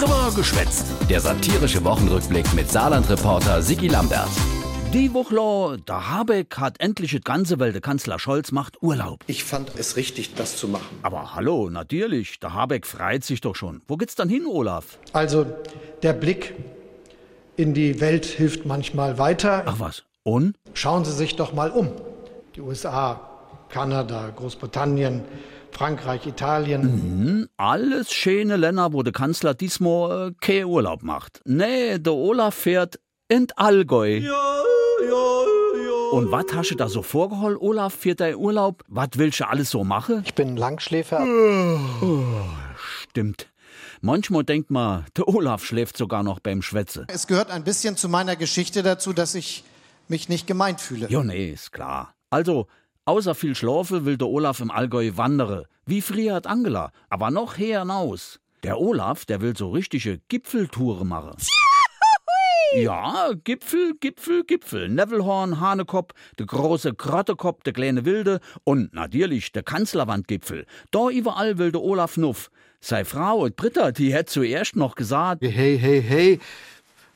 Drüber geschwätzt. Der satirische Wochenrückblick mit Saarland-Reporter Sigi Lambert. Die Woche, der Habeck hat endlich das ganze Welt, der Kanzler Scholz macht Urlaub. Ich fand es richtig, das zu machen. Aber hallo, natürlich, der Habeck freut sich doch schon. Wo geht's dann hin, Olaf? Also, der Blick in die Welt hilft manchmal weiter. Ach was, und? Schauen Sie sich doch mal um. Die USA, Kanada, Großbritannien, Frankreich, Italien. Mhm, alles schöne Länder, wo der Kanzler diesmal äh, keinen Urlaub macht. Nee, der Olaf fährt in Allgäu. Ja, ja, ja. Und was hast du da so vorgeholt, Olaf, für dein Urlaub? Was willst du alles so machen? Ich bin ein Langschläfer. Oh, stimmt. Manchmal denkt man, der Olaf schläft sogar noch beim Schwätze. Es gehört ein bisschen zu meiner Geschichte dazu, dass ich mich nicht gemeint fühle. Ja, nee, ist klar. Also, außer viel Schlafe will der Olaf im Allgäu wandern. Wie früher hat Angela, aber noch her hinaus. Der Olaf, der will so richtige Gipfeltouren machen. Ja, Gipfel, Gipfel, Gipfel. Nevillehorn, Hanekopf, der große Grottekopf, der kleine Wilde und natürlich der Kanzlerwandgipfel. Da überall will der Olaf Nuff. Sei Frau, Britta, die hätt zuerst noch gesagt. Hey, hey, hey,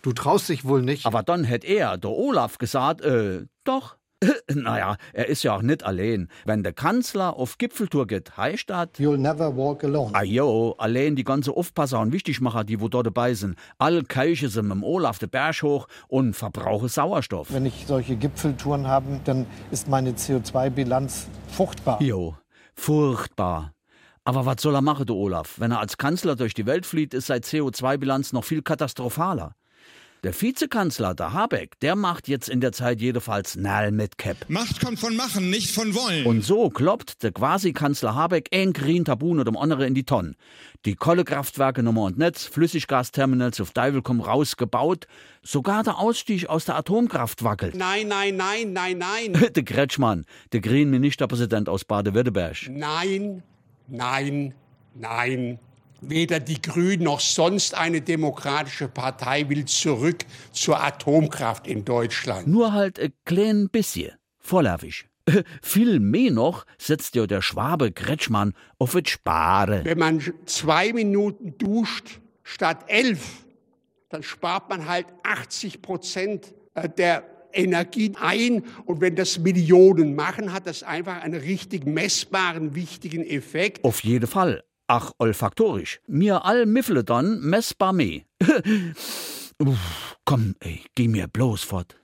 du traust dich wohl nicht. Aber dann hätt er, der Olaf, gesagt, äh, doch. naja, er ist ja auch nicht allein. Wenn der Kanzler auf Gipfeltour geht, heißt das. You'll never walk alone. Ah jo, allein die ganze Aufpasser und Wichtigmacher, die wo dort dabei sind. All keiche sind mit dem Olaf den Berg hoch und verbrauche Sauerstoff. Wenn ich solche Gipfeltouren habe, dann ist meine CO2-Bilanz furchtbar. Jo, furchtbar. Aber was soll er machen, der Olaf? Wenn er als Kanzler durch die Welt flieht, ist seine CO2-Bilanz noch viel katastrophaler. Der Vizekanzler, der Habeck, der macht jetzt in der Zeit jedenfalls Nall mit Cap. Macht kommt von machen, nicht von wollen. Und so kloppt der Quasi-Kanzler Habeck ein green Tabun oder dem andere in die Tonne. Die Kohlekraftwerke Nummer und Netz, Flüssiggasterminals auf Deivelkom rausgebaut, sogar der Ausstieg aus der Atomkraft wackelt. Nein, nein, nein, nein, nein. der Kretschmann, der Green Ministerpräsident aus Baden-Württemberg. Nein, nein, nein. Weder die Grünen noch sonst eine demokratische Partei will zurück zur Atomkraft in Deutschland. Nur halt ein klein bisschen. Vorläufig. Viel mehr noch setzt ja der Schwabe Kretschmann auf das Sparen. Wenn man zwei Minuten duscht statt elf, dann spart man halt 80 Prozent der Energie ein. Und wenn das Millionen machen, hat das einfach einen richtig messbaren, wichtigen Effekt. Auf jeden Fall. Ach, olfaktorisch. Mir all Miffle dann messbar meh. Uff, komm, ey, geh mir bloß fort.